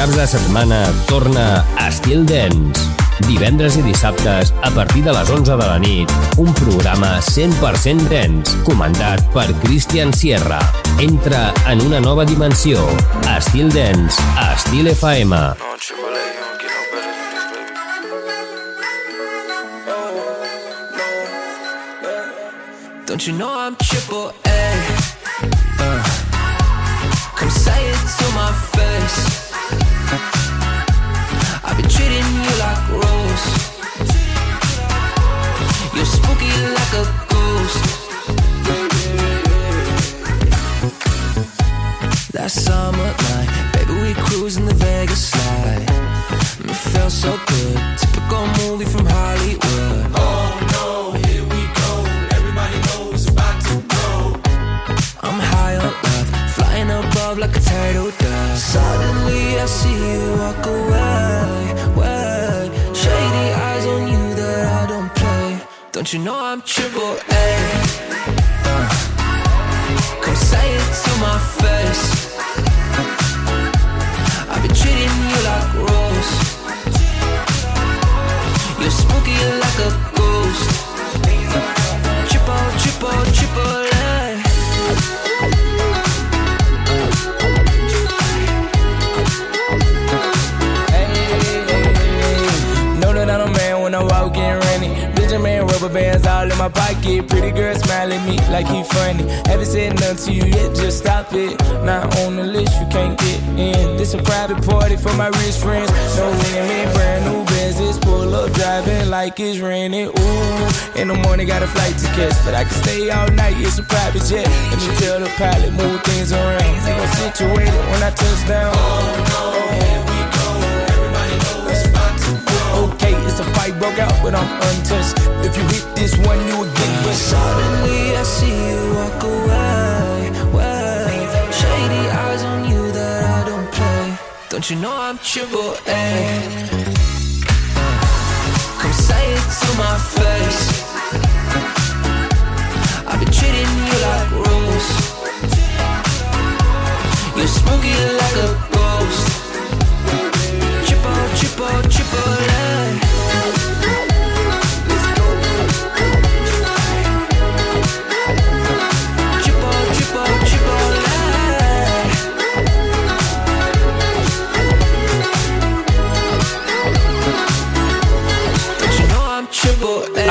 caps de setmana torna Estil Dance. Divendres i dissabtes, a partir de les 11 de la nit, un programa 100% dance, comandat per Christian Sierra. Entra en una nova dimensió. Estil Dance, a Estil FM. Don't you know I'm triple A? Uh, come say it to my face. I've been treating you like Rose. You're spooky like a ghost. Last summer night, baby, we cruising the Vegas slide. It felt so good, typical movie from Hollywood. Turtle dove. Suddenly I see you walk away, way. Shady eyes on you that I don't play. Don't you know I'm triple A? Uh, come say it to my face. I've been treating you like Rose. You're spooky like a rubber bands all in my pocket. Pretty girl smile at me like he funny. Haven't said nothing to you yet, just stop it. Not on the list, you can't get in. This a private party for my rich friends. No limit, brand new business. Pull up driving like it's raining. Ooh, in the morning got a flight to catch, but I can stay all night. It's a private jet. Let me tell the pilot move things around. He gon' situate it when I touch down. Okay, it's a fight broke out, but I'm untouched. If you hit this one, you will get but Suddenly I see you walk away, way. Shady eyes on you that I don't play. Don't you know I'm triple A? Come say it to my face. I've been treating you like Rose. You're spooky like a ghost. Triple, triple, triple A.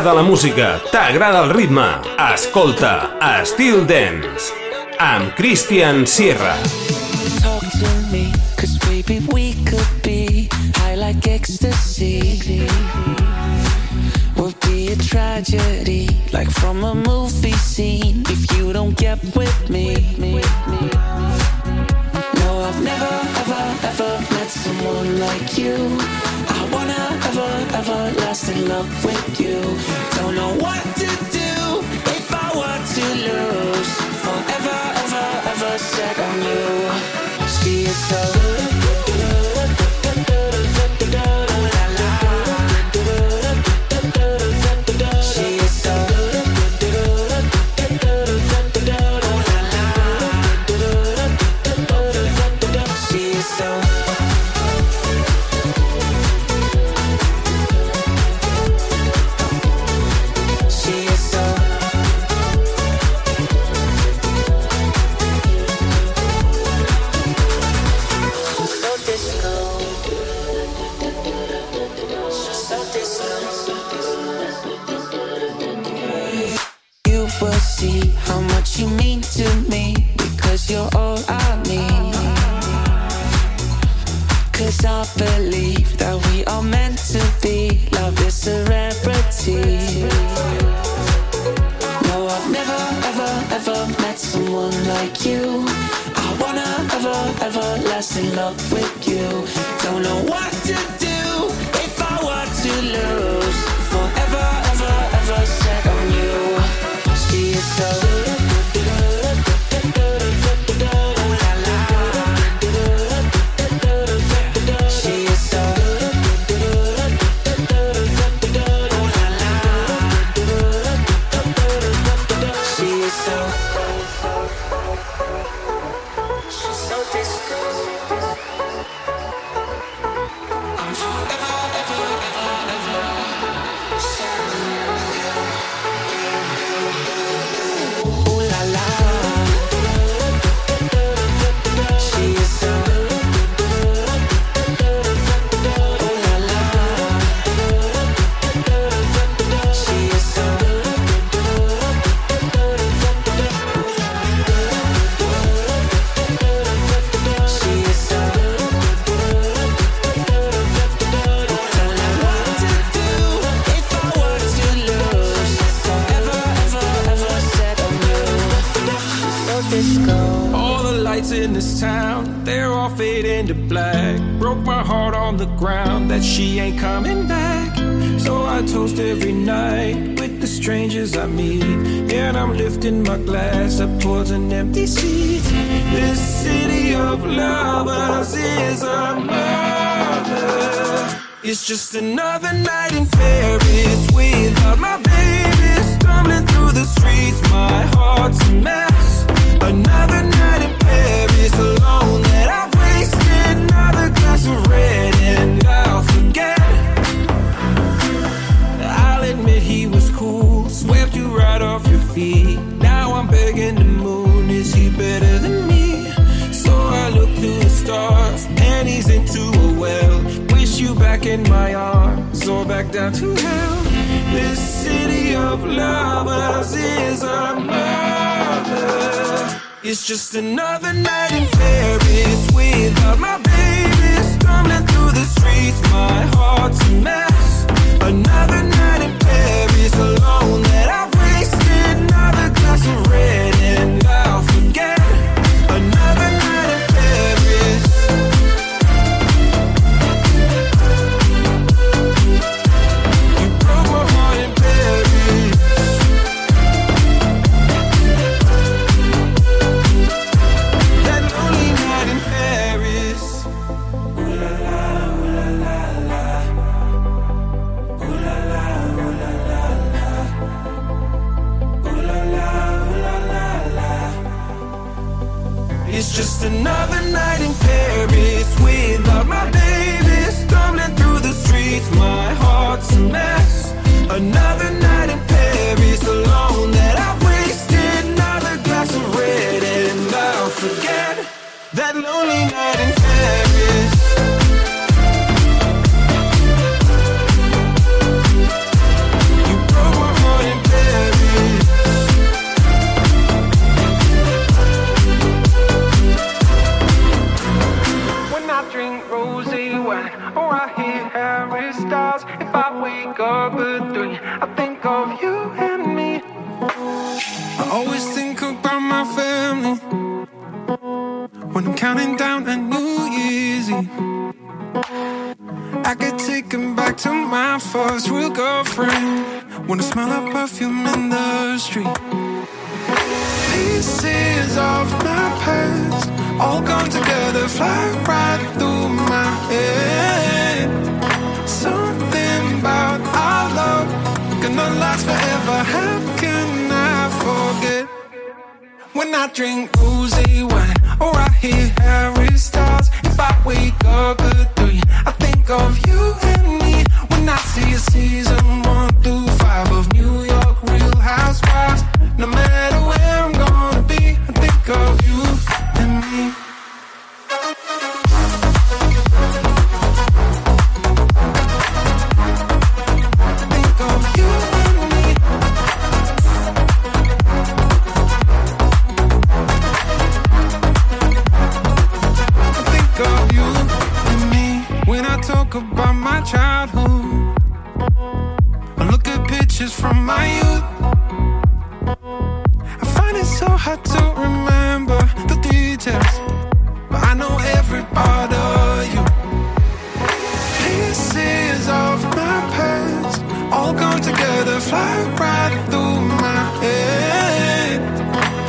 T'agrada la música, t'agrada el ritme. Escolta Estil Dance amb Christian Sierra. Talk to me, cause baby we could be high like ecstasy. Would be a tragedy, like from a movie scene, if you don't get with me. No, I've never, ever, ever met someone like you. Everlasting love with you. Don't know what to do if I were to lose. another night in Paris without my baby. Stumbling through the streets, my heart's a mess. Another When I drink rosé wine or I hear Harry Styles, if I wake up at three, I think of you and me. When I see a season one through five of New York Real Housewives, no matter where pictures from my youth. I find it so hard to remember the details, but I know every part of you. Pieces of my past all come together, fly right through my head.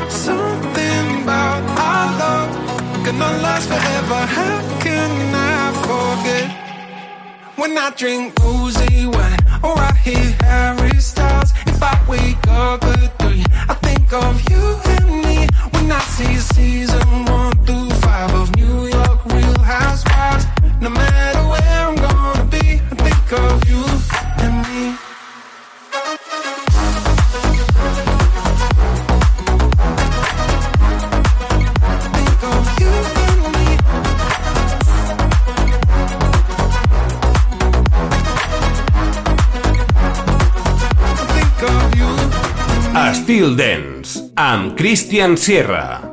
Something about our love gonna last forever. How can I forget? When I drink rosé wine or I hear Up at three, I think of you and me. When I see a season am Cristian Sierra.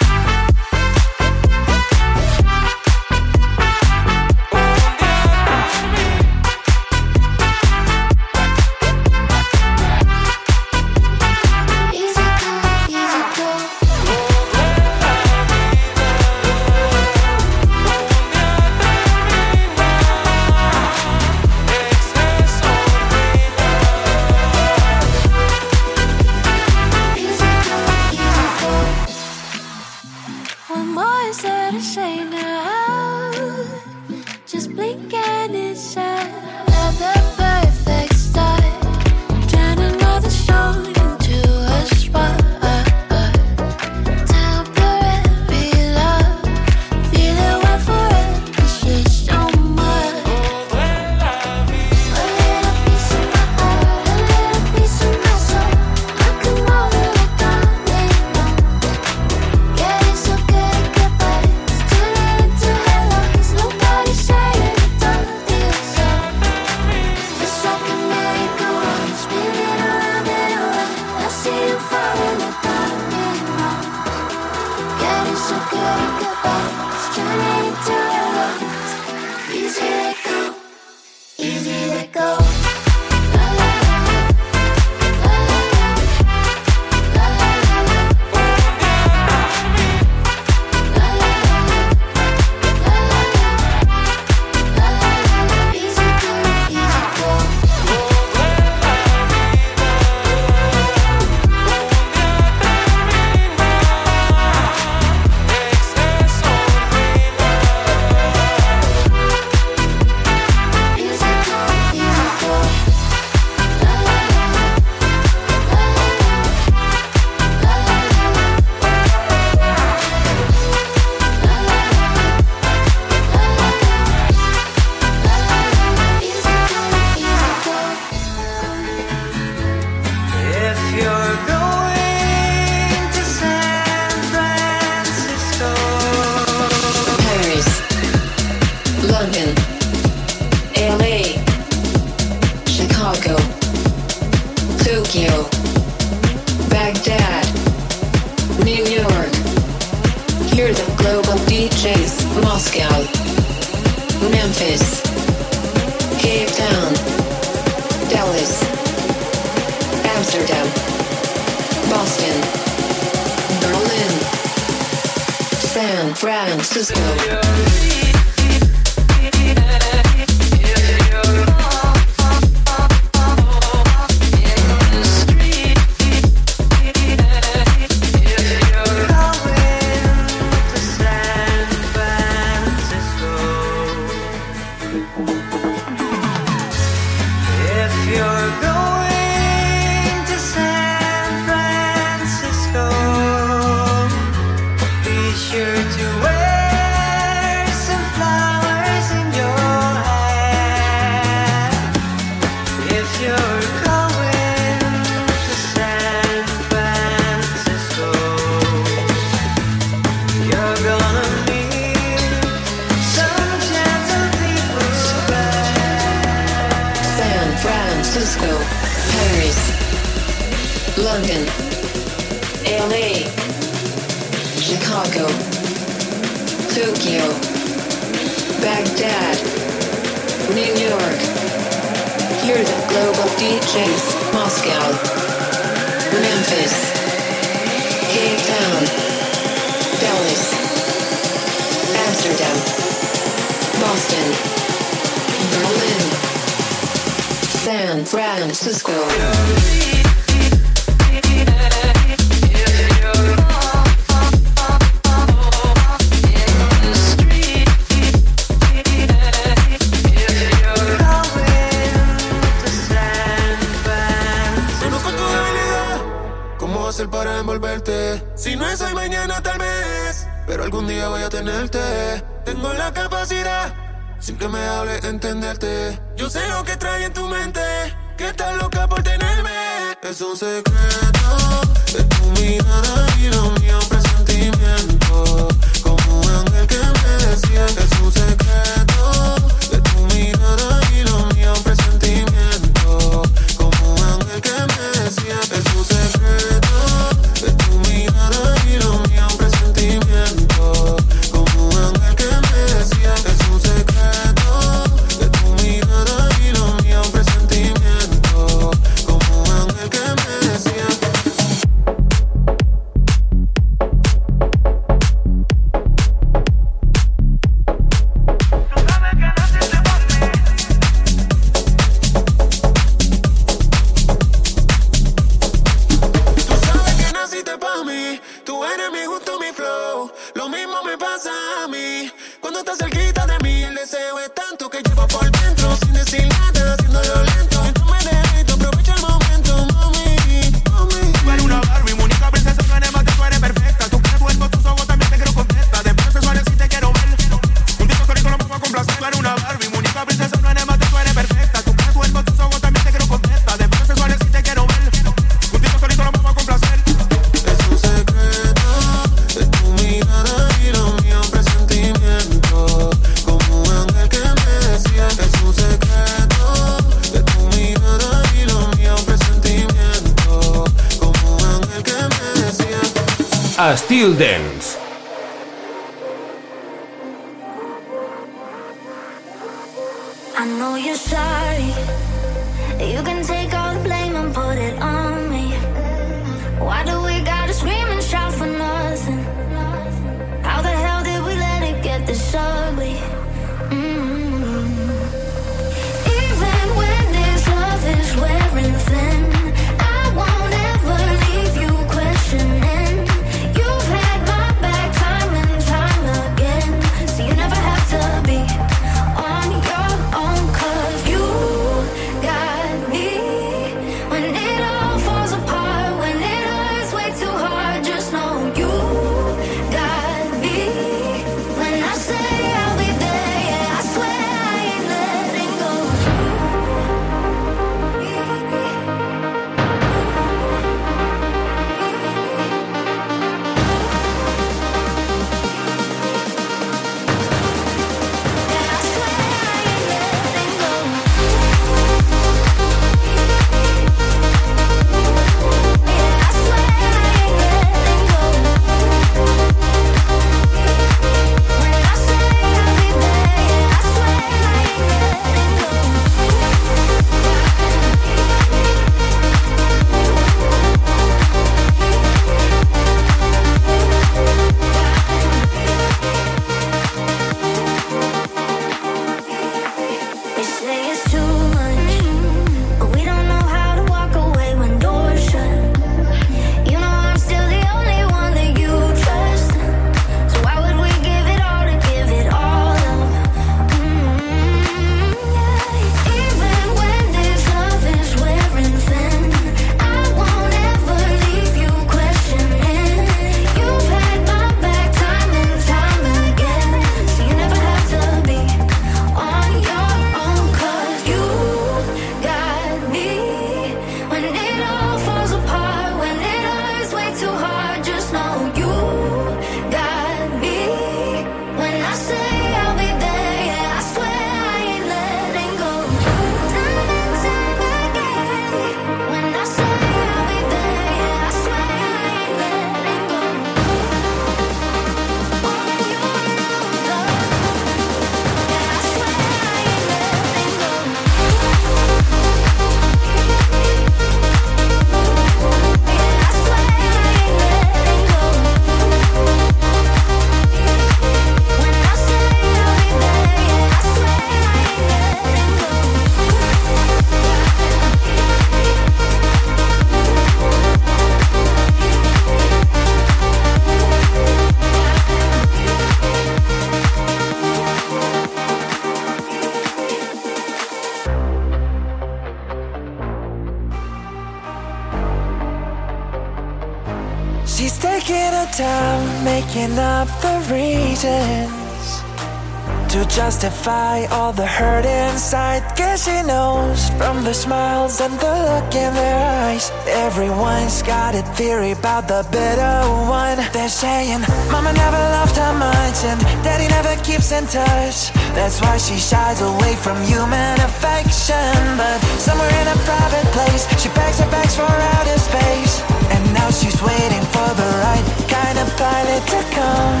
the smiles and the look in their eyes. Everyone's got a theory about the better one. They're saying, Mama never loved her much, and Daddy never keeps in touch. That's why she shies away from human affection. But somewhere in a private place, she packs her bags for outer space. And now she's waiting for the right kind of pilot to come.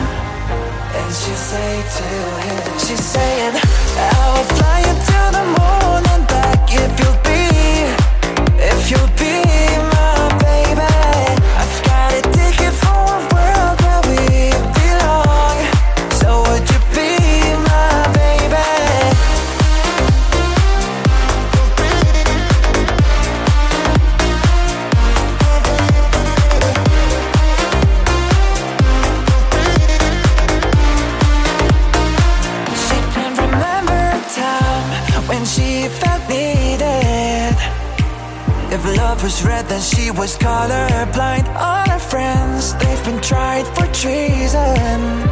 And she say to him, she's saying, I will fly you to the moon and back if you you'll be love was red, then she was colorblind. All her friends, they've been tried for treason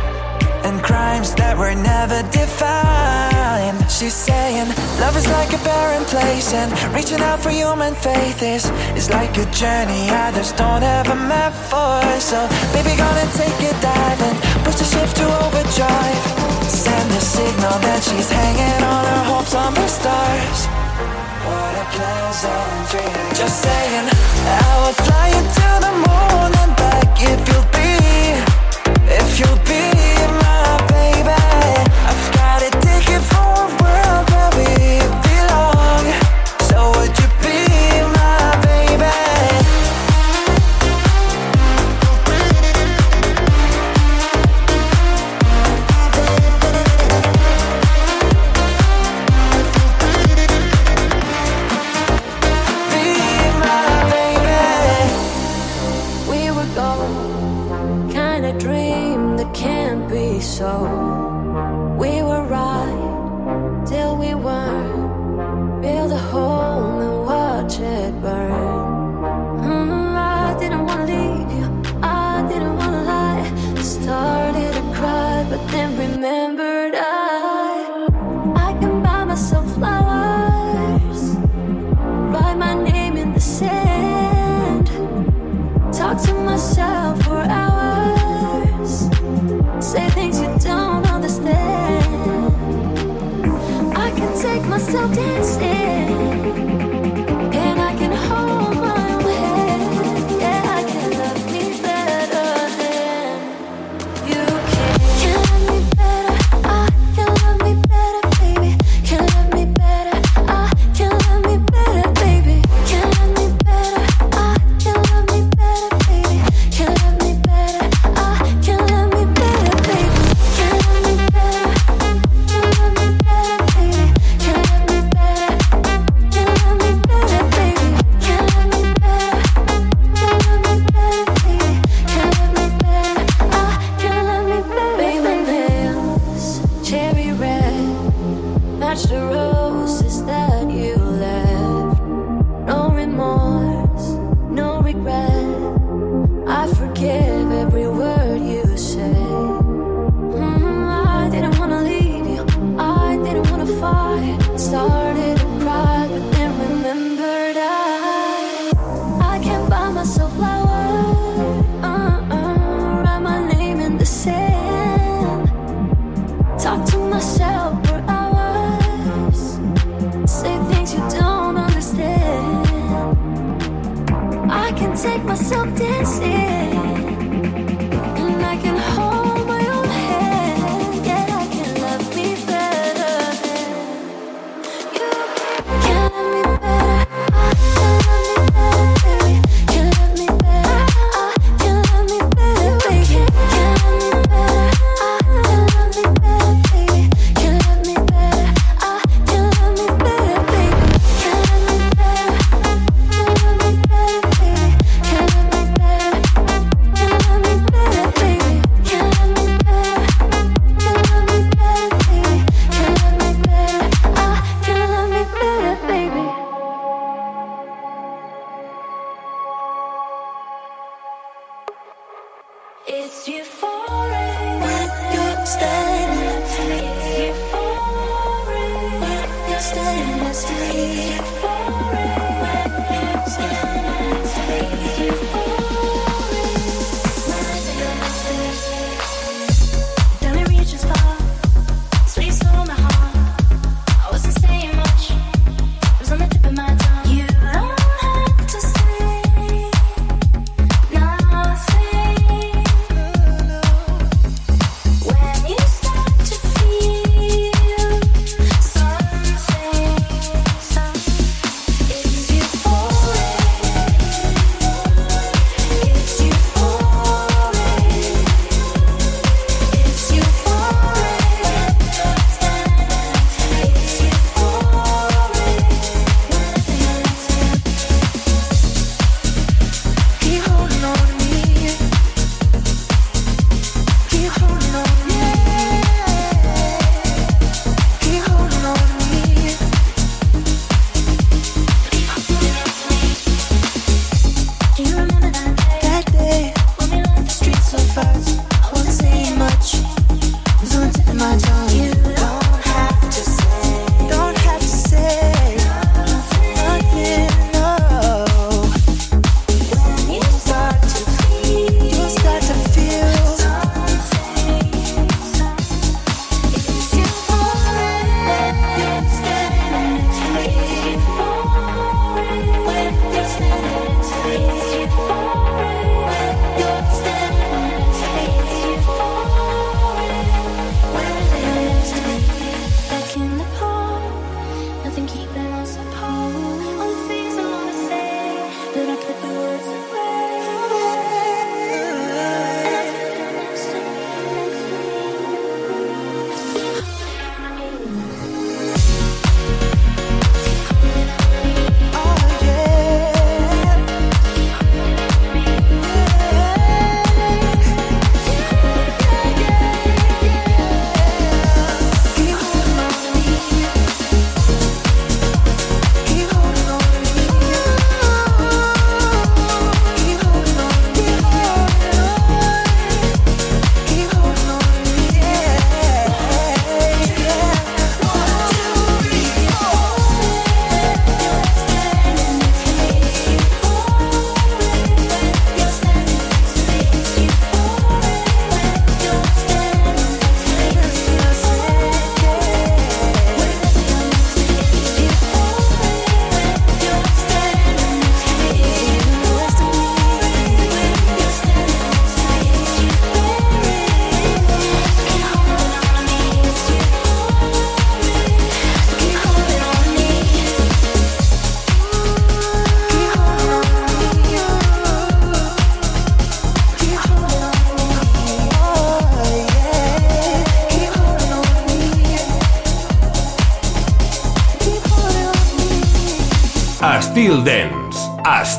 and crimes that were never defined. She's saying, Love is like a barren place, and reaching out for human faith is, is like a journey others don't have a map for. So, baby, gonna take a dive and push the shift to overdrive. Send a signal that she's hanging on her hopes on the stars. Just saying, I will fly you to the moon and back if you'll be, if you'll be.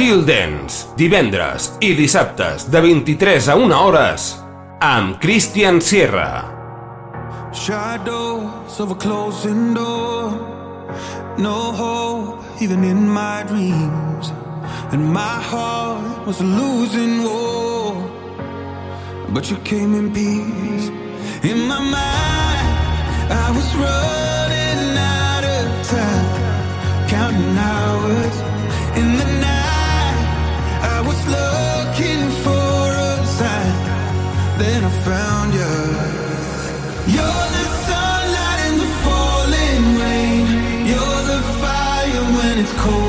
Till Dance, divendres i dissabtes de 23 a 1 hores amb Christian Sierra. Shadows of a closing door. No hope even in my dreams. And my heart was a losing war. But you came in peace. In my mind I was running out of time. Counting hours then I found you. You're the sunlight in the falling rain. You're the fire when it's cold.